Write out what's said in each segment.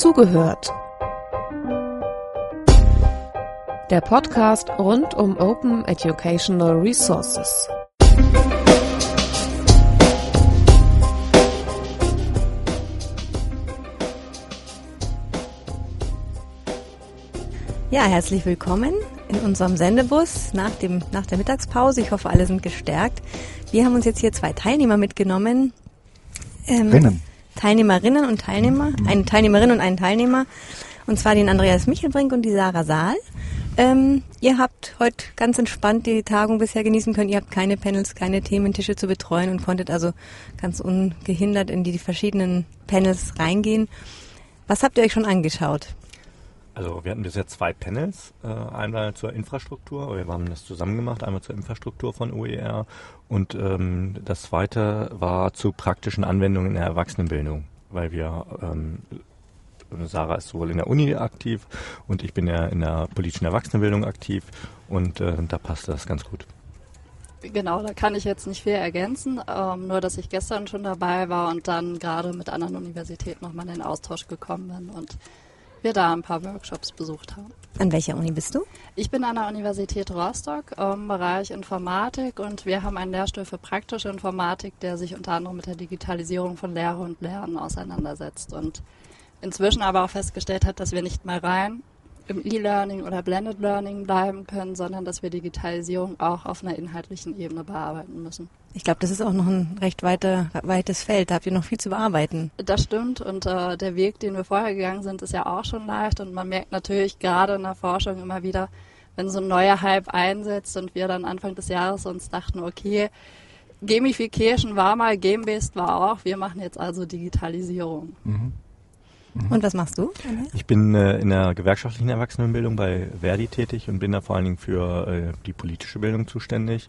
Zugehört. Der Podcast rund um Open Educational Resources. Ja, herzlich willkommen in unserem Sendebus nach, dem, nach der Mittagspause. Ich hoffe, alle sind gestärkt. Wir haben uns jetzt hier zwei Teilnehmer mitgenommen. Ähm, Rinnen. Teilnehmerinnen und Teilnehmer, mhm. eine Teilnehmerin und einen Teilnehmer, und zwar den Andreas Michelbrink und die Sarah Saal. Ähm, ihr habt heute ganz entspannt die Tagung bisher genießen können. Ihr habt keine Panels, keine Thementische zu betreuen und konntet also ganz ungehindert in die verschiedenen Panels reingehen. Was habt ihr euch schon angeschaut? Also wir hatten bisher zwei Panels, äh, einmal zur Infrastruktur, wir haben das zusammen gemacht, einmal zur Infrastruktur von OER und ähm, das zweite war zu praktischen Anwendungen in der Erwachsenenbildung, weil wir ähm, Sarah ist sowohl in der Uni aktiv und ich bin ja in der politischen Erwachsenenbildung aktiv und äh, da passt das ganz gut. Genau, da kann ich jetzt nicht viel ergänzen, ähm, nur dass ich gestern schon dabei war und dann gerade mit anderen Universitäten nochmal in den Austausch gekommen bin und wir da ein paar Workshops besucht haben. An welcher Uni bist du? Ich bin an der Universität Rostock im Bereich Informatik und wir haben einen Lehrstuhl für praktische Informatik, der sich unter anderem mit der Digitalisierung von Lehre und Lernen auseinandersetzt und inzwischen aber auch festgestellt hat, dass wir nicht mal rein im E-Learning oder Blended Learning bleiben können, sondern dass wir Digitalisierung auch auf einer inhaltlichen Ebene bearbeiten müssen. Ich glaube, das ist auch noch ein recht weiter, weites Feld. Da habt ihr noch viel zu bearbeiten. Das stimmt. Und äh, der Weg, den wir vorher gegangen sind, ist ja auch schon leicht. Und man merkt natürlich gerade in der Forschung immer wieder, wenn so ein neuer Hype einsetzt und wir dann Anfang des Jahres uns dachten, okay, Gamification war mal, Game-Based war auch, wir machen jetzt also Digitalisierung. Mhm. Mhm. Und was machst du? Ich bin äh, in der gewerkschaftlichen Erwachsenenbildung bei Verdi tätig und bin da vor allen Dingen für äh, die politische Bildung zuständig.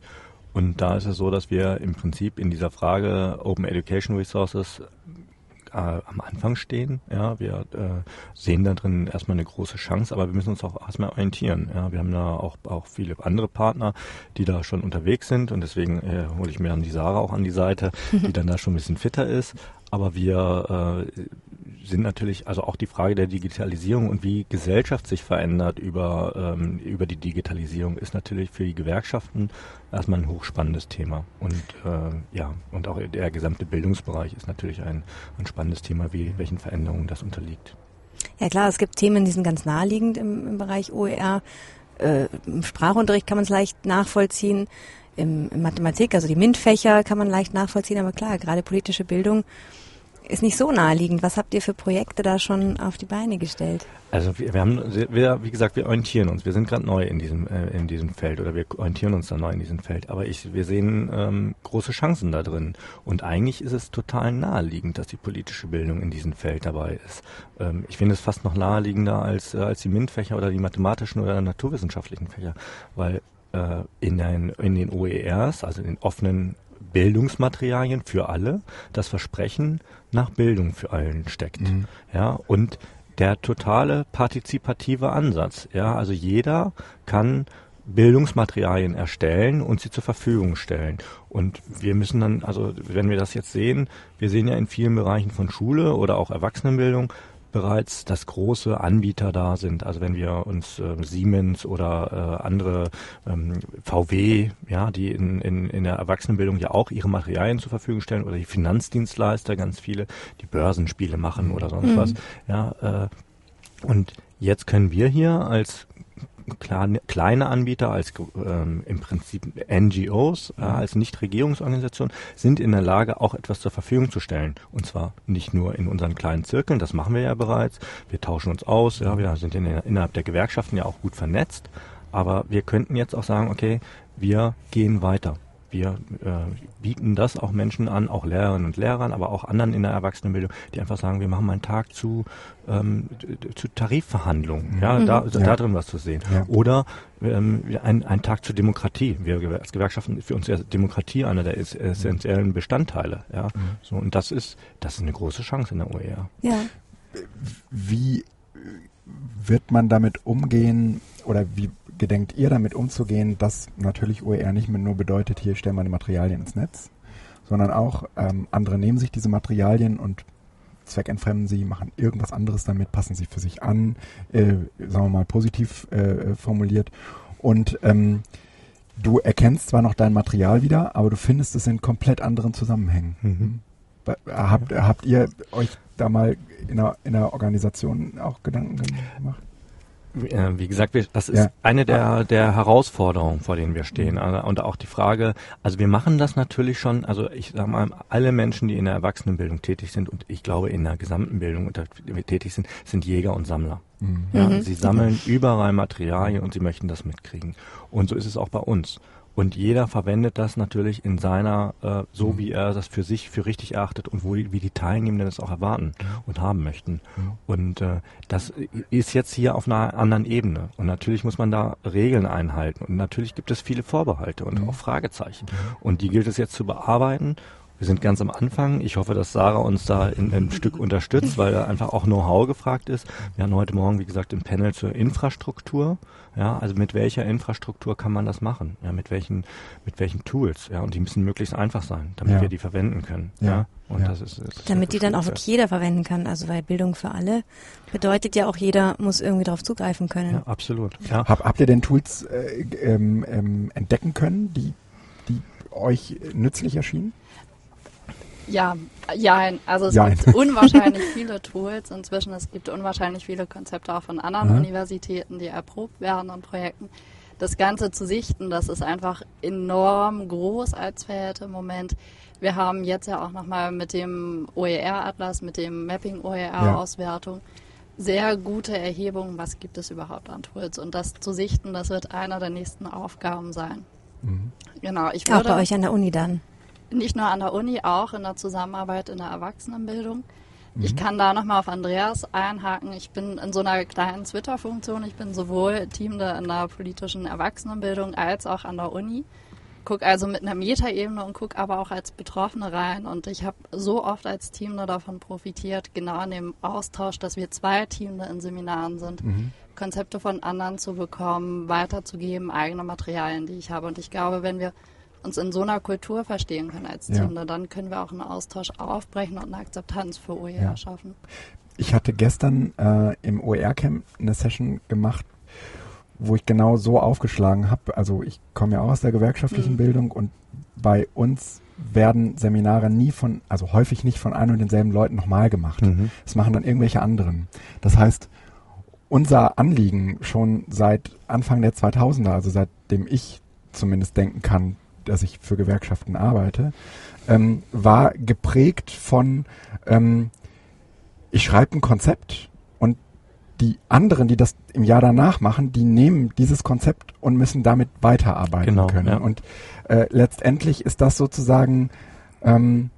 Und da ist es so, dass wir im Prinzip in dieser Frage Open Education Resources äh, am Anfang stehen. Ja, wir äh, sehen da drin erstmal eine große Chance, aber wir müssen uns auch erstmal orientieren. Ja, wir haben da auch, auch viele andere Partner, die da schon unterwegs sind und deswegen äh, hole ich mir dann die Sarah auch an die Seite, die dann da schon ein bisschen fitter ist. Aber wir äh, sind natürlich also auch die Frage der Digitalisierung und wie Gesellschaft sich verändert über, ähm, über die Digitalisierung ist natürlich für die Gewerkschaften erstmal ein hochspannendes Thema. Und äh, ja, und auch der gesamte Bildungsbereich ist natürlich ein, ein spannendes Thema, wie welchen Veränderungen das unterliegt. Ja klar, es gibt Themen, die sind ganz naheliegend im, im Bereich OER. Äh, Im Sprachunterricht kann man es leicht nachvollziehen. Im, Im Mathematik, also die MINT-Fächer kann man leicht nachvollziehen, aber klar, gerade politische Bildung ist nicht so naheliegend. Was habt ihr für Projekte da schon auf die Beine gestellt? Also wir, wir haben, wir, wie gesagt, wir orientieren uns. Wir sind gerade neu in diesem äh, in diesem Feld oder wir orientieren uns da neu in diesem Feld. Aber ich, wir sehen ähm, große Chancen da drin. Und eigentlich ist es total naheliegend, dass die politische Bildung in diesem Feld dabei ist. Ähm, ich finde es fast noch naheliegender als äh, als die MINT-Fächer oder die mathematischen oder naturwissenschaftlichen Fächer, weil äh, in den in den OERs, also in den offenen Bildungsmaterialien für alle das Versprechen nach Bildung für allen steckt. Mhm. Ja, und der totale partizipative Ansatz. Ja, also jeder kann Bildungsmaterialien erstellen und sie zur Verfügung stellen. Und wir müssen dann, also wenn wir das jetzt sehen, wir sehen ja in vielen Bereichen von Schule oder auch Erwachsenenbildung, bereits, dass große Anbieter da sind. Also wenn wir uns äh, Siemens oder äh, andere ähm, VW, ja, die in, in, in der Erwachsenenbildung ja auch ihre Materialien zur Verfügung stellen oder die Finanzdienstleister, ganz viele, die Börsenspiele machen oder sonst mhm. was. Ja, äh, und jetzt können wir hier als kleine Anbieter, als ähm, im Prinzip NGOs, äh, als Nichtregierungsorganisationen, sind in der Lage, auch etwas zur Verfügung zu stellen. Und zwar nicht nur in unseren kleinen Zirkeln, das machen wir ja bereits. Wir tauschen uns aus, ja, wir sind in, innerhalb der Gewerkschaften ja auch gut vernetzt. Aber wir könnten jetzt auch sagen, okay, wir gehen weiter wir äh, bieten das auch Menschen an, auch Lehrerinnen und Lehrern, aber auch anderen in der Erwachsenenbildung, die einfach sagen, wir machen mal einen Tag zu, ähm, zu Tarifverhandlungen, mhm. ja, da, ja. da drin was zu sehen. Ja. Oder ähm, ein, ein Tag zur Demokratie. Wir als Gewerkschaften für uns ist Demokratie einer der essentiellen Bestandteile. Ja, mhm. so und das ist das ist eine große Chance in der OER. Ja. Wie wird man damit umgehen oder wie gedenkt ihr damit umzugehen, dass natürlich OER nicht mehr nur bedeutet, hier stellen wir die Materialien ins Netz, sondern auch ähm, andere nehmen sich diese Materialien und zweckentfremden sie, machen irgendwas anderes damit, passen sie für sich an, äh, sagen wir mal positiv äh, formuliert. Und ähm, du erkennst zwar noch dein Material wieder, aber du findest es in komplett anderen Zusammenhängen. Mhm. Habt, habt ihr euch da mal in einer, in einer Organisation auch Gedanken gemacht? Äh, wie gesagt, wir, das ist ja. eine der, der Herausforderungen, vor denen wir stehen. Mhm. Und auch die Frage, also wir machen das natürlich schon, also ich sage mal, alle Menschen, die in der Erwachsenenbildung tätig sind und ich glaube in der gesamten Bildung tätig sind, sind Jäger und Sammler. Mhm. Ja, mhm. Sie sammeln überall Materialien und sie möchten das mitkriegen. Und so ist es auch bei uns. Und jeder verwendet das natürlich in seiner, äh, so mhm. wie er das für sich für richtig erachtet und wo wie die Teilnehmenden das auch erwarten mhm. und haben möchten. Mhm. Und äh, das ist jetzt hier auf einer anderen Ebene. Und natürlich muss man da Regeln einhalten. Und natürlich gibt es viele Vorbehalte und mhm. auch Fragezeichen. Mhm. Und die gilt es jetzt zu bearbeiten wir sind ganz am Anfang. Ich hoffe, dass Sarah uns da in, ein Stück unterstützt, weil da einfach auch Know-how gefragt ist. Wir hatten heute Morgen, wie gesagt, im Panel zur Infrastruktur. Ja, also mit welcher Infrastruktur kann man das machen? Ja, mit welchen, mit welchen Tools? Ja, und die müssen möglichst einfach sein, damit ja. wir die verwenden können. Ja. ja? Und ja. das ist, ist damit die dann auch wirklich jeder verwenden kann. Also weil Bildung für alle bedeutet ja auch jeder muss irgendwie darauf zugreifen können. Ja, absolut. Ja. Hab, habt ihr denn Tools äh, ähm, ähm, entdecken können, die, die euch nützlich erschienen? Ja, ja, also es Jein. gibt unwahrscheinlich viele Tools inzwischen. Es gibt unwahrscheinlich viele Konzepte auch von anderen ja. Universitäten, die erprobt werden und Projekten. Das Ganze zu sichten, das ist einfach enorm groß als Feld im Moment. Wir haben jetzt ja auch nochmal mit dem OER-Atlas, mit dem Mapping-OER-Auswertung ja. sehr gute Erhebungen, was gibt es überhaupt an Tools. Und das zu sichten, das wird einer der nächsten Aufgaben sein. Mhm. Genau, ich würde, Auch bei euch an der Uni dann nicht nur an der Uni, auch in der Zusammenarbeit in der Erwachsenenbildung. Mhm. Ich kann da nochmal auf Andreas einhaken. Ich bin in so einer kleinen Twitter-Funktion. Ich bin sowohl Teamde in der politischen Erwachsenenbildung als auch an der Uni. Guck also mit einer Metaebene und guck aber auch als Betroffene rein. Und ich habe so oft als Teamde davon profitiert, genau in dem Austausch, dass wir zwei Teamde in Seminaren sind, mhm. Konzepte von anderen zu bekommen, weiterzugeben, eigene Materialien, die ich habe. Und ich glaube, wenn wir uns in so einer Kultur verstehen können als Team, ja. dann können wir auch einen Austausch aufbrechen und eine Akzeptanz für OER ja. schaffen. Ich hatte gestern äh, im OER-Camp eine Session gemacht, wo ich genau so aufgeschlagen habe. Also ich komme ja auch aus der gewerkschaftlichen mhm. Bildung und bei uns werden Seminare nie von, also häufig nicht von ein und denselben Leuten nochmal gemacht. Mhm. Das machen dann irgendwelche anderen. Das heißt, unser Anliegen schon seit Anfang der 2000er, also seitdem ich zumindest denken kann, dass ich für Gewerkschaften arbeite, ähm, war geprägt von, ähm, ich schreibe ein Konzept und die anderen, die das im Jahr danach machen, die nehmen dieses Konzept und müssen damit weiterarbeiten genau, können. Ja. Und äh, letztendlich ist das sozusagen, ähm,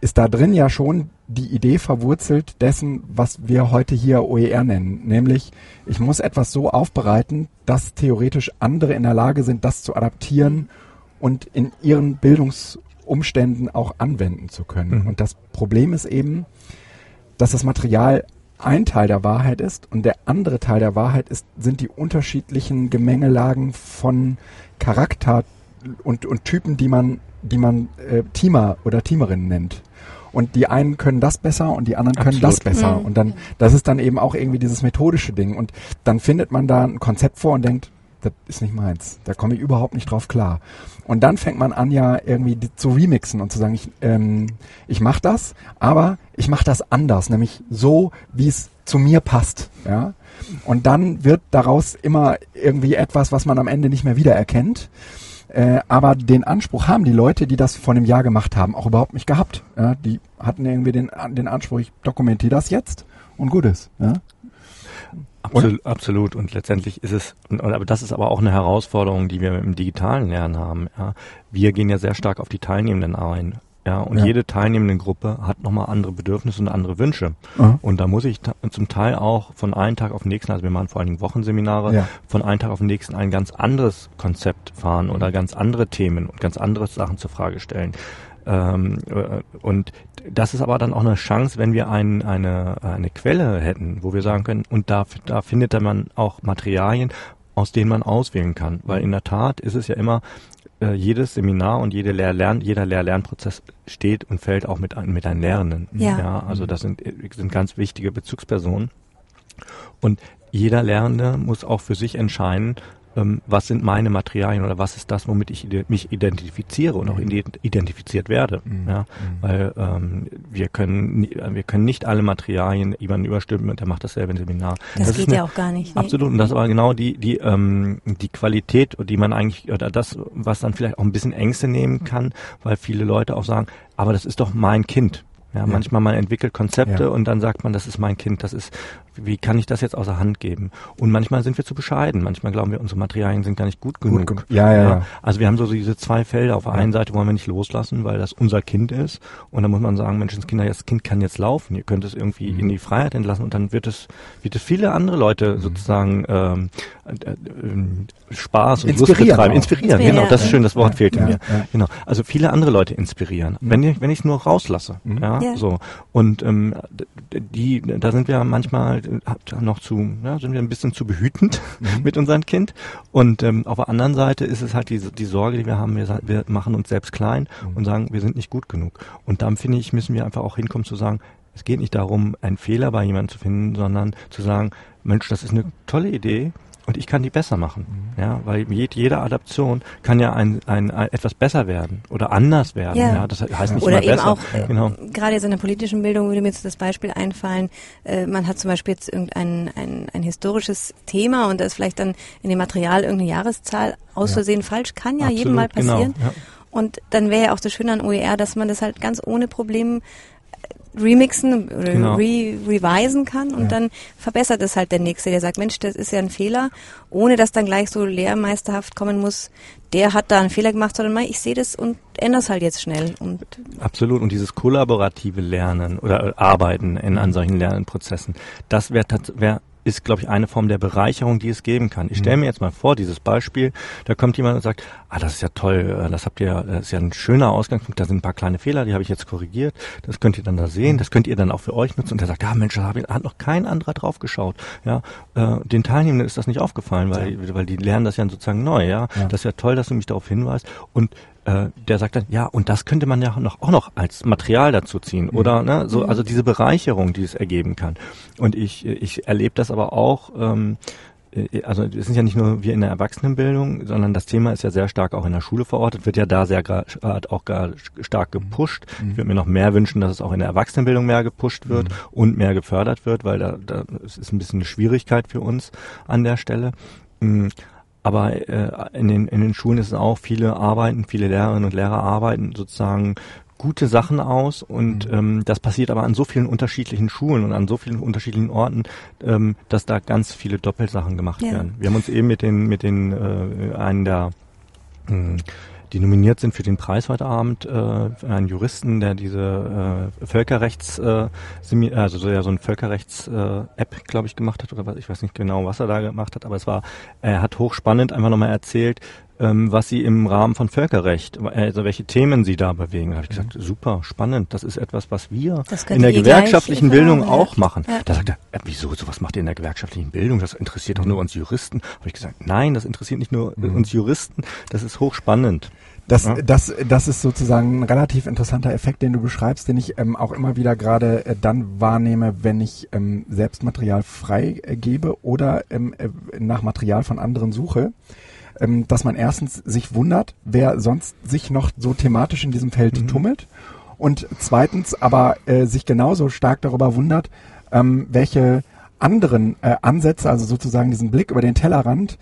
ist da drin ja schon die Idee verwurzelt dessen, was wir heute hier OER nennen. Nämlich, ich muss etwas so aufbereiten, dass theoretisch andere in der Lage sind, das zu adaptieren und in ihren Bildungsumständen auch anwenden zu können. Mhm. Und das Problem ist eben, dass das Material ein Teil der Wahrheit ist und der andere Teil der Wahrheit ist, sind die unterschiedlichen Gemengelagen von Charakter und, und Typen, die man, die man äh, Teamer oder Teamerinnen nennt. Und die einen können das besser und die anderen können Absolut. das besser. Mhm. Und dann, das ist dann eben auch irgendwie dieses methodische Ding. Und dann findet man da ein Konzept vor und denkt, das ist nicht meins. Da komme ich überhaupt nicht drauf klar. Und dann fängt man an, ja irgendwie zu remixen und zu sagen, ich, ähm, ich mache das, aber ich mache das anders, nämlich so, wie es zu mir passt. Ja? Und dann wird daraus immer irgendwie etwas, was man am Ende nicht mehr wiedererkennt. Äh, aber den Anspruch haben die Leute, die das vor einem Jahr gemacht haben, auch überhaupt nicht gehabt. Ja? Die hatten irgendwie den, den Anspruch, ich dokumentiere das jetzt und gut ist. Ja? Absolut, absolut. Und letztendlich ist es, und, aber das ist aber auch eine Herausforderung, die wir im digitalen Lernen haben. Ja. Wir gehen ja sehr stark auf die Teilnehmenden ein. Ja, und ja. jede teilnehmende Gruppe hat nochmal andere Bedürfnisse und andere Wünsche. Mhm. Und da muss ich zum Teil auch von einem Tag auf den nächsten, also wir machen vor allen Dingen Wochenseminare, ja. von einem Tag auf den nächsten ein ganz anderes Konzept fahren oder ganz andere Themen und ganz andere Sachen zur Frage stellen. Ähm, äh, und das ist aber dann auch eine Chance, wenn wir ein, eine, eine Quelle hätten, wo wir sagen können, und da, da findet man auch Materialien, aus denen man auswählen kann. Weil in der Tat ist es ja immer, äh, jedes Seminar und jede Lehr-Lern, jeder Lehr-Lernprozess steht und fällt auch mit, ein- mit einem Lehrenden. Ja. also das sind, sind ganz wichtige Bezugspersonen. Und jeder Lernende muss auch für sich entscheiden, ähm, was sind meine Materialien oder was ist das, womit ich ide mich identifiziere und auch ident- identifiziert werde. Mhm. Ja, weil ähm, wir können nie- wir können nicht alle Materialien jemanden überstimmen, der macht dasselbe im Seminar. Das, ist geht ja auch gar nicht. Nee. Absolut. Und das war genau die, die, ähm, die Qualität, die man eigentlich, oder das, was dann vielleicht auch ein bisschen Ängste nehmen kann, weil viele Leute auch sagen, aber das ist doch mein Kind. Ja, manchmal man entwickelt Konzepte Ja. und dann sagt man, das ist mein Kind, das ist, wie kann ich das jetzt außer Hand geben? Und manchmal sind wir zu bescheiden, manchmal glauben wir, unsere Materialien sind gar nicht gut genug. Gut ge- ja, ja, ja. Also wir haben so diese zwei Felder. Auf der Ja. einen Seite wollen wir nicht loslassen, weil das unser Kind ist. Und dann muss man sagen, Menschenskinder, das Kind kann jetzt laufen. Ihr könnt es irgendwie Mhm. in die Freiheit entlassen und dann wird es, wird es viele andere Leute sozusagen ähm, äh, äh, Spaß und Lust Inspirieren betreiben. auch. Inspirieren, Inspirieren, genau. Das ist schön, das Wort Ja, fehlte ja, mir. ja. Genau. Also viele andere Leute inspirieren. Wenn ich, wenn ich es nur rauslasse. Mhm. Ja, Ja. so. Und ähm, die, da sind wir manchmal noch zu, ja, sind wir ein bisschen zu behütend mit unserem Kind. Und ähm, auf der anderen Seite ist es halt die, die Sorge, die wir haben, wir, wir machen uns selbst klein und sagen, wir sind nicht gut genug. Und dann finde ich, müssen wir einfach auch hinkommen zu sagen, es geht nicht darum, einen Fehler bei jemandem zu finden, sondern zu sagen, Mensch, das ist eine tolle Idee und ich kann die besser machen. Ja, weil je, jede Adaption kann ja ein, ein, ein etwas besser werden oder anders werden. Ja. Ja, das heißt nicht Oder immer eben besser. auch, äh, genau. gerade jetzt in der politischen Bildung würde mir jetzt das Beispiel einfallen, äh, man hat zum Beispiel jetzt irgendein ein, ein historisches Thema und da ist vielleicht dann in dem Material irgendeine Jahreszahl aus Ja. Versehen falsch, kann ja Absolut, jedem mal genau, passieren. ja. Und dann wäre ja auch das Schöne an OER, dass man das halt ganz ohne Problem äh, remixen oder Genau. re revisen kann und Ja. dann verbessert es halt der Nächste, der sagt, Mensch, das ist ja ein Fehler, ohne dass dann gleich so lehrmeisterhaft kommen muss, der hat da einen Fehler gemacht, sondern ich sehe das und ändere es halt jetzt schnell. Und Absolut. Und dieses kollaborative Lernen oder Arbeiten in, an solchen Lernprozessen, das wäre wär, ist, glaube ich, eine Form der Bereicherung, die es geben kann. Ich stelle mir jetzt mal vor, dieses Beispiel, da kommt jemand und sagt, ah, das ist ja toll, äh, das habt ihr, das ist ja ein schöner Ausgangspunkt, da sind ein paar kleine Fehler, die habe ich jetzt korrigiert, das könnt ihr dann da sehen, das könnt ihr dann auch für euch nutzen. Und der sagt, ja Mensch, da hat noch kein anderer drauf geschaut. Ja, äh, den Teilnehmenden ist das nicht aufgefallen, weil, weil die lernen das ja sozusagen neu, ja? Ja. Das ist ja toll, dass du mich darauf hinweist. Und äh, der sagt dann, ja, und das könnte man ja noch, auch noch als Material dazu ziehen. Oder ne, so, also diese Bereicherung, die es ergeben kann. Und ich, ich erlebe das aber auch, ähm, äh, also es sind ja nicht nur wir in der Erwachsenenbildung, sondern das Thema ist ja sehr stark auch in der Schule verortet, wird ja da sehr äh, auch gar stark gepusht. Ich würde mir noch mehr wünschen, dass es auch in der Erwachsenenbildung mehr gepusht wird und mehr gefördert wird, weil da, da es ist ein bisschen eine Schwierigkeit für uns an der Stelle. Aber äh, in, den, in den Schulen ist es auch, viele arbeiten, viele Lehrerinnen und Lehrer arbeiten sozusagen gute Sachen aus und ähm, das passiert aber an so vielen unterschiedlichen Schulen und an so vielen unterschiedlichen Orten, ähm, dass da ganz viele Doppelsachen gemacht Ja. werden. Wir haben uns eben mit den mit den äh, einen der mh, die nominiert sind für den Preis heute Abend, äh, einen Juristen, der diese äh, Völkerrechts, äh, also so, ja, so ein Völkerrechts-App, glaube ich, gemacht hat oder was, ich weiß nicht genau, was er da gemacht hat, aber es war, er hat hochspannend einfach nochmal erzählt, ähm, was sie im Rahmen von Völkerrecht, also welche Themen sie da bewegen. Da habe ich gesagt, super, spannend, das ist etwas, was wir in der gewerkschaftlichen Bildung ja. auch machen. Ja. Da sagt er, äh, wieso, sowas macht ihr in der gewerkschaftlichen Bildung? Das interessiert doch nur uns Juristen. Habe ich gesagt, nein, das interessiert nicht nur äh, uns Juristen, das ist hochspannend. Das, Ja. das, das ist sozusagen ein relativ interessanter Effekt, den du beschreibst, den ich ähm, auch immer wieder gerade äh, dann wahrnehme, wenn ich ähm, selbst Material freigebe oder ähm, äh, nach Material von anderen suche. Ähm, dass man erstens sich wundert, wer sonst sich noch so thematisch in diesem Feld tummelt. Und zweitens aber äh, sich genauso stark darüber wundert, ähm, welche anderen äh, Ansätze, also sozusagen diesen Blick über den Tellerrand,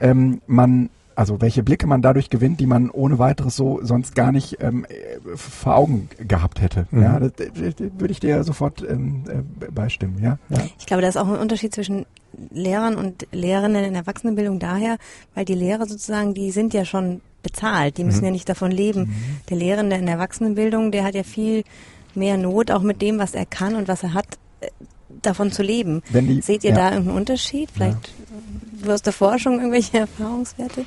ähm, man, also welche Blicke man dadurch gewinnt, die man ohne weiteres so sonst gar nicht ähm, äh, vor Augen gehabt hätte. Mhm. Ja, das, das, das würde ich dir sofort ähm, äh, beistimmen. Ja, ja. Ich glaube, da ist auch ein Unterschied zwischen Lehrern und Lehrerinnen in der Erwachsenenbildung daher, weil die Lehrer sozusagen, die sind ja schon bezahlt, die müssen Mhm. ja nicht davon leben. Der Lehrende in der Erwachsenenbildung, der hat ja viel mehr Not, auch mit dem, was er kann und was er hat, äh, davon zu leben. Wenn die, Seht ihr ja. da irgendeinen Unterschied? Vielleicht aus der Forschung irgendwelche Erfahrungswerte?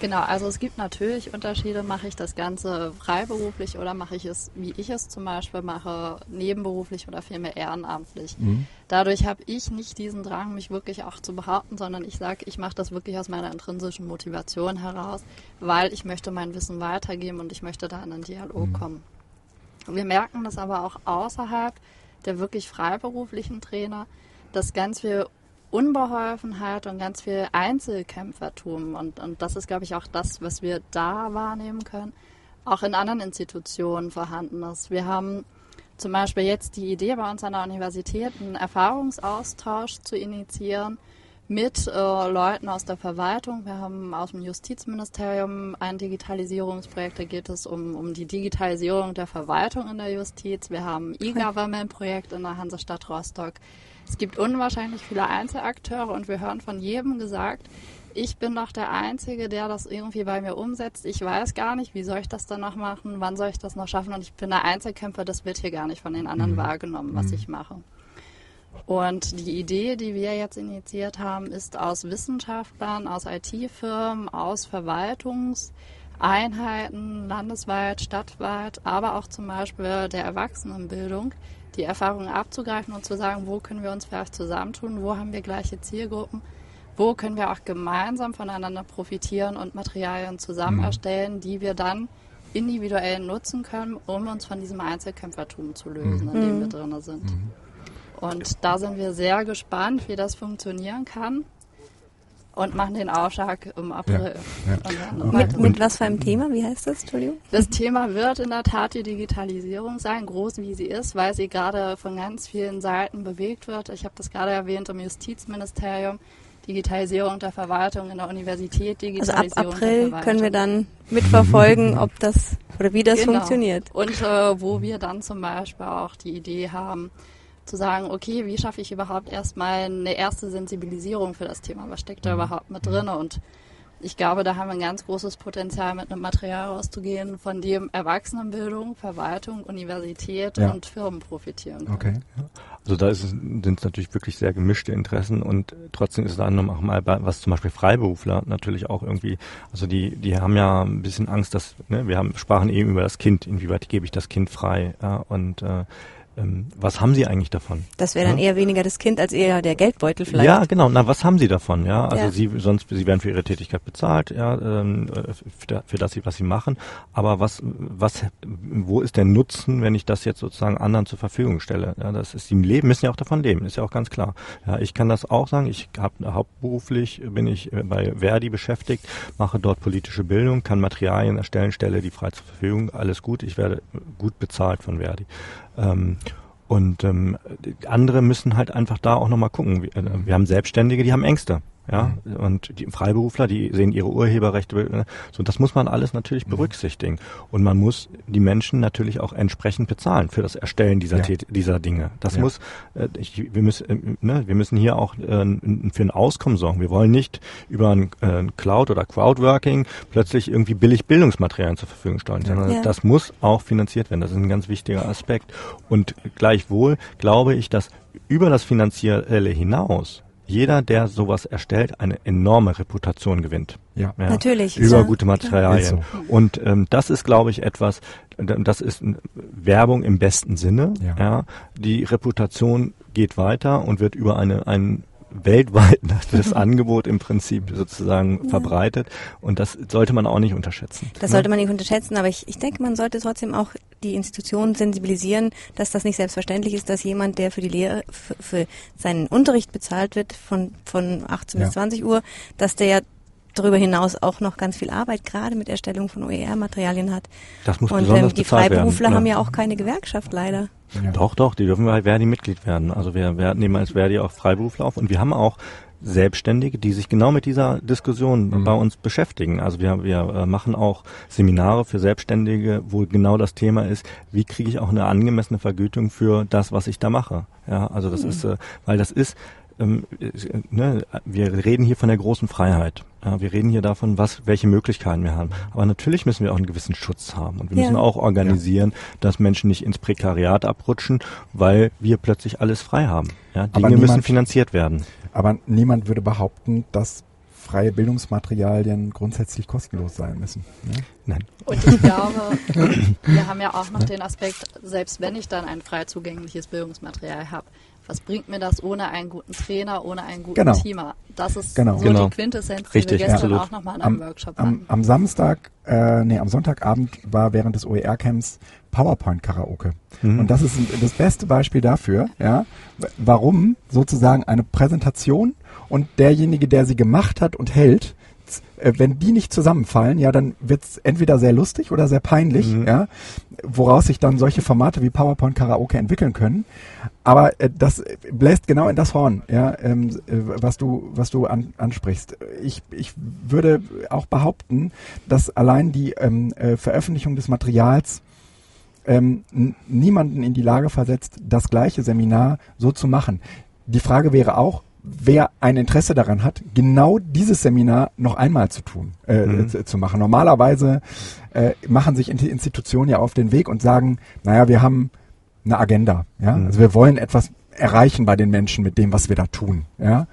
Genau, also es gibt natürlich Unterschiede. Mache ich das Ganze freiberuflich oder mache ich es, wie ich es zum Beispiel mache, nebenberuflich oder vielmehr ehrenamtlich. Mhm. Dadurch habe ich nicht diesen Drang, mich wirklich auch zu behaupten, sondern ich sage, ich mache das wirklich aus meiner intrinsischen Motivation heraus, weil ich möchte mein Wissen weitergeben und ich möchte da in einen Dialog mhm. kommen. Wir merken das aber auch außerhalb der wirklich freiberuflichen Trainer, dass ganz viel Unbeholfenheit und ganz viel Einzelkämpfertum. Und, und das ist, glaube ich, auch das, was wir da wahrnehmen können, auch in anderen Institutionen vorhanden ist. Wir haben zum Beispiel jetzt die Idee bei uns an der Universität, einen Erfahrungsaustausch zu initiieren mit äh, Leuten aus der Verwaltung. Wir haben aus dem Justizministerium ein Digitalisierungsprojekt, da geht es um, um die Digitalisierung der Verwaltung in der Justiz. Wir haben ein E-Government-Projekt in der Hansestadt Rostock. Es gibt unwahrscheinlich viele Einzelakteure und wir hören von jedem gesagt, ich bin doch der Einzige, der das irgendwie bei mir umsetzt. Ich weiß gar nicht, wie soll ich das dann noch machen, wann soll ich das noch schaffen und ich bin der Einzelkämpfer, das wird hier gar nicht von den anderen mhm. wahrgenommen, was mhm. ich mache. Und die Idee, die wir jetzt initiiert haben, ist aus Wissenschaftlern, aus IT-Firmen, aus Verwaltungseinheiten, landesweit, stadtweit, aber auch zum Beispiel der Erwachsenenbildung, die Erfahrungen abzugreifen und zu sagen, wo können wir uns vielleicht zusammentun, wo haben wir gleiche Zielgruppen, wo können wir auch gemeinsam voneinander profitieren und Materialien zusammen mhm. erstellen, die wir dann individuell nutzen können, um uns von diesem Einzelkämpfertum zu lösen, mhm. in dem wir mhm. drin sind. Mhm. Und da sind wir sehr gespannt, wie das funktionieren kann und machen den Aufschlag im April. Ja, ja. Mit, mit, was für einem Thema? Wie heißt das? Entschuldigung. Das Thema wird in der Tat die Digitalisierung sein, groß wie sie ist, weil sie gerade von ganz vielen Seiten bewegt wird. Ich habe das gerade erwähnt im Justizministerium. Digitalisierung der Verwaltung in der Universität, Digitalisierung also ab April können wir dann mitverfolgen, ob das oder wie das genau. funktioniert. Und äh, wo wir dann zum Beispiel auch die Idee haben, zu sagen, okay, wie schaffe ich überhaupt erstmal eine erste Sensibilisierung für das Thema? Was steckt da mhm. überhaupt mit drin? Und ich glaube, da haben wir ein ganz großes Potenzial, mit einem Material rauszugehen, von dem Erwachsenenbildung, Verwaltung, Universität ja. und Firmen profitieren können. Okay. Also da es, sind es natürlich wirklich sehr gemischte Interessen und trotzdem ist es dann noch mal, was zum Beispiel Freiberufler natürlich auch irgendwie, also die, die haben ja ein bisschen Angst, dass, ne, wir haben, sprachen eben über das Kind, inwieweit gebe ich das Kind frei, ja, und äh, ähm, was haben Sie eigentlich davon? Das wäre dann ja? eher weniger das Kind als eher der Geldbeutel vielleicht. Ja, genau. Na, was haben Sie davon? Ja, also ja. Sie sonst Sie werden für Ihre Tätigkeit bezahlt, ja, ähm, für, für das, was Sie machen. Aber was, was, wo ist der Nutzen, wenn ich das jetzt sozusagen anderen zur Verfügung stelle? Ja, das ist, Sie leben müssen ja auch davon leben, ist ja auch ganz klar. Ja, ich kann das auch sagen. Ich habe hauptberuflich bin ich bei Verdi beschäftigt, mache dort politische Bildung, kann Materialien erstellen, stelle die frei zur Verfügung. Alles gut. Ich werde gut bezahlt von Verdi. Ähm, und ähm, andere müssen halt einfach da auch nochmal gucken. Wir, äh, wir haben Selbstständige, die haben Ängste. Ja, mhm. und die Freiberufler, die sehen ihre Urheberrechte. Ne? So, das muss man alles natürlich mhm. berücksichtigen. Und man muss die Menschen natürlich auch entsprechend bezahlen für das Erstellen dieser, ja. dieser Dinge. Das ja. muss, äh, ich, wir müssen, äh, ne, wir müssen hier auch äh, für ein Auskommen sorgen. Wir wollen nicht über ein äh, Cloud oder Crowdworking plötzlich irgendwie billig Bildungsmaterialien zur Verfügung stellen, sondern ja. das muss auch finanziert werden. Das ist ein ganz wichtiger Aspekt. Und gleichwohl glaube ich, dass über das Finanzielle hinaus jeder, der sowas erstellt, eine enorme Reputation gewinnt. Ja, ja natürlich. Über ja. gute Materialien. So. Und ähm, das ist, glaube ich, etwas, das ist Werbung im besten Sinne. Ja. ja. Die Reputation geht weiter und wird über eine, einen weltweit das Angebot im Prinzip sozusagen ja. verbreitet und das sollte man auch nicht unterschätzen. Das ne? sollte man nicht unterschätzen, aber ich, ich denke, man sollte trotzdem auch die Institutionen sensibilisieren, dass das nicht selbstverständlich ist, dass jemand, der für die Lehre, für, für seinen Unterricht bezahlt wird von, von 18 ja. bis 20 Uhr, dass der ja darüber hinaus auch noch ganz viel Arbeit gerade mit Erstellung von OER-Materialien hat. Das muss Und ähm, die Freiberufler werden, haben ja auch keine Gewerkschaft leider. Ja. Doch, doch, die dürfen bei Verdi Mitglied werden. Also wir, wir nehmen als Verdi auch Freiberufler auf und wir haben auch Selbstständige, die sich genau mit dieser Diskussion mhm. bei uns beschäftigen. Also wir, wir äh, machen auch Seminare für Selbstständige, wo genau das Thema ist, wie kriege ich auch eine angemessene Vergütung für das, was ich da mache. Ja, also das mhm. ist, äh, weil das ist, ähm, äh, ne, wir reden hier von der großen Freiheit. Ja, wir reden hier davon, was, welche Möglichkeiten wir haben. Aber natürlich müssen wir auch einen gewissen Schutz haben. Und wir ja. müssen auch organisieren, ja. dass Menschen nicht ins Prekariat abrutschen, weil wir plötzlich alles frei haben. Ja, Dinge niemand, müssen finanziert werden. Aber niemand würde behaupten, dass freie Bildungsmaterialien grundsätzlich kostenlos sein müssen. Ne? Nein. Und ich glaube, wir haben ja auch noch den Aspekt, selbst wenn ich dann ein frei zugängliches Bildungsmaterial habe, was bringt mir das ohne einen guten Trainer, ohne einen guten Genau. Teamer? Das ist Genau. so Genau. die Quintessenz, Richtig, die wir gestern absolut. auch nochmal in Am, einem Workshop am, hatten. am Samstag, äh, nee, am Sonntagabend war während des OER-Camps PowerPoint-Karaoke. Mhm. Und das ist das beste Beispiel dafür, ja, warum sozusagen eine Präsentation und derjenige, der sie gemacht hat und hält, wenn die nicht zusammenfallen, ja, dann wird's entweder sehr lustig oder sehr peinlich, Mhm. ja, woraus sich dann solche Formate wie PowerPoint Karaoke entwickeln können. Aber äh, das äh, bläst genau in das Horn, ja, ähm, äh, was du, was du an, ansprichst. Ich, ich würde auch behaupten, dass allein die ähm, äh, Veröffentlichung des Materials ähm, niemanden in die Lage versetzt, das gleiche Seminar so zu machen. Die Frage wäre auch, wer ein Interesse daran hat, genau dieses Seminar noch einmal zu tun, äh, Mhm. zu, zu machen. Normalerweise äh, machen sich Institutionen ja auf den Weg und sagen, naja, wir haben eine Agenda, ja, Mhm. also wir wollen etwas erreichen bei den Menschen mit dem, was wir da tun, ja.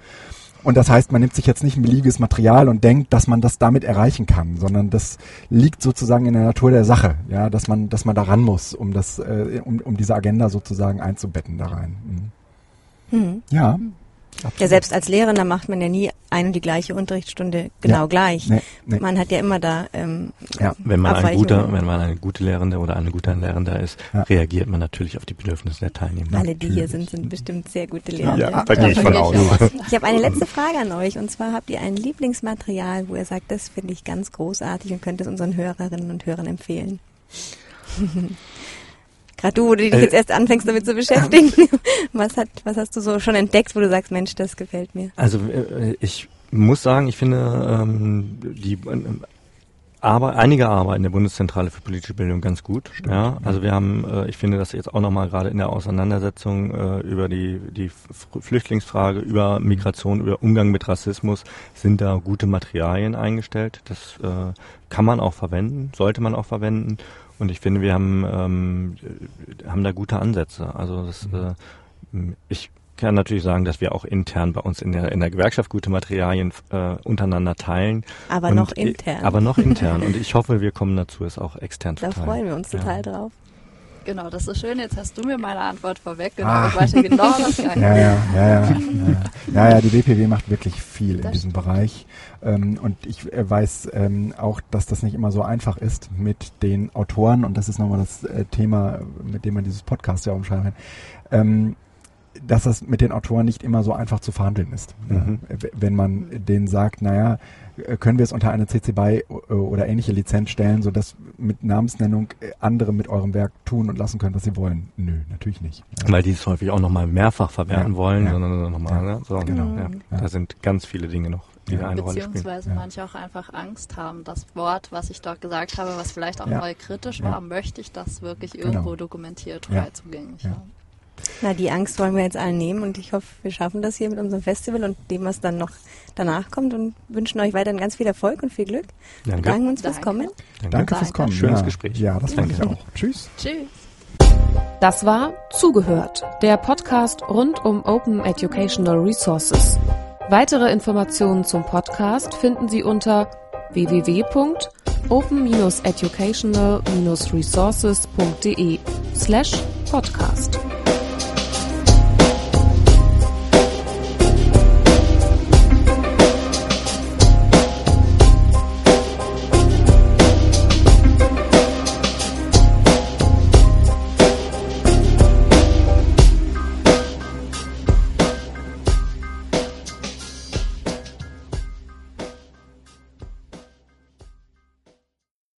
Und das heißt, man nimmt sich jetzt nicht ein beliebiges Material und denkt, dass man das damit erreichen kann, sondern das liegt sozusagen in der Natur der Sache, ja, dass man, dass man da ran muss, um das, äh, um, um diese Agenda sozusagen einzubetten da rein. Mhm. Hm. Ja. Ja, selbst als Lehrender macht man ja nie eine und die gleiche Unterrichtsstunde genau Ja. gleich. Nee, nee. Man hat ja immer da ähm, Ja. Wenn man ein guter, wenn man eine gute Lehrende oder eine gute Lehrender ist, Ja. reagiert man natürlich auf die Bedürfnisse der Teilnehmer. alle, die hier sind, sind bestimmt sehr gute Lehrer. Ja, da gehe ich von aus. Ich habe eine letzte Frage an euch und zwar habt ihr ein Lieblingsmaterial, wo ihr sagt, das finde ich ganz großartig und könnt es unseren Hörerinnen und Hörern empfehlen? Gerade du, wo du dich Äh, jetzt erst anfängst damit zu beschäftigen, was hat, was hast du so schon entdeckt, wo du sagst, Mensch, das gefällt mir? Also äh, ich muss sagen, ich finde ähm, die äh, Arbeit, einige Arbeiten der Bundeszentrale für politische Bildung ganz gut. Ja, also wir haben, äh, ich finde das jetzt auch nochmal gerade in der Auseinandersetzung äh, über die die Flüchtlingsfrage, über Migration, über Umgang mit Rassismus sind da gute Materialien eingestellt. Das äh, kann man auch verwenden, sollte man auch verwenden. Und ich finde, wir haben ähm, äh, haben da gute Ansätze. Also das, äh, ich kann natürlich sagen, dass wir auch intern bei uns in der in der Gewerkschaft gute Materialien äh, untereinander teilen. Aber Und noch intern. Aber noch intern. Und ich hoffe, wir kommen dazu, es auch extern zu da teilen. freuen wir uns Ja. total drauf. Genau, das ist schön. Jetzt hast du mir meine Antwort vorweggenommen. Ah. Ich wollte genau das. Ja, ja, ja, ja, ja. Ja, die BPW macht wirklich viel in Das diesem Bereich. Ähm, und ich äh, weiß ähm, auch, dass das nicht immer so einfach ist mit den Autoren. Und das ist nochmal das äh, Thema, mit dem man dieses Podcast ja umschreiben kann. Ähm, dass das mit den Autoren nicht immer so einfach zu verhandeln ist. Mhm. Wenn man denen sagt, naja, können wir es unter eine CC BY oder ähnliche Lizenz stellen, sodass mit Namensnennung äh, andere mit eurem Werk tun und lassen können, was sie wollen. Nö, natürlich nicht. Ja. Weil die es häufig auch nochmal mehrfach verwerten Ja, wollen, ja. sondern nochmal, Ja, ne? so, genau. ja. Ja. Da sind ganz viele Dinge noch, die Ja. da eine Rolle spielen. Beziehungsweise Ja. manche auch einfach Angst haben, das Wort, was ich dort gesagt habe, was vielleicht auch Ja. neu kritisch Ja. war, möchte ich das wirklich Genau. irgendwo dokumentiert, Ja. frei zugänglich Ja. haben. Na, die Angst wollen wir jetzt allen nehmen und ich hoffe, wir schaffen das hier mit unserem Festival und dem, was dann noch danach kommt und wünschen euch weiterhin ganz viel Erfolg und viel Glück. Danke. Bedanken uns fürs Danke. Kommen. Danke fürs Kommen. Schönes ja. Gespräch. Ja, das fand ich Danke. auch. Tschüss. Tschüss. Das war Zugehört, der Podcast rund um Open Educational Resources. Weitere Informationen zum Podcast finden Sie unter www.open-educational-resources.de slash podcast.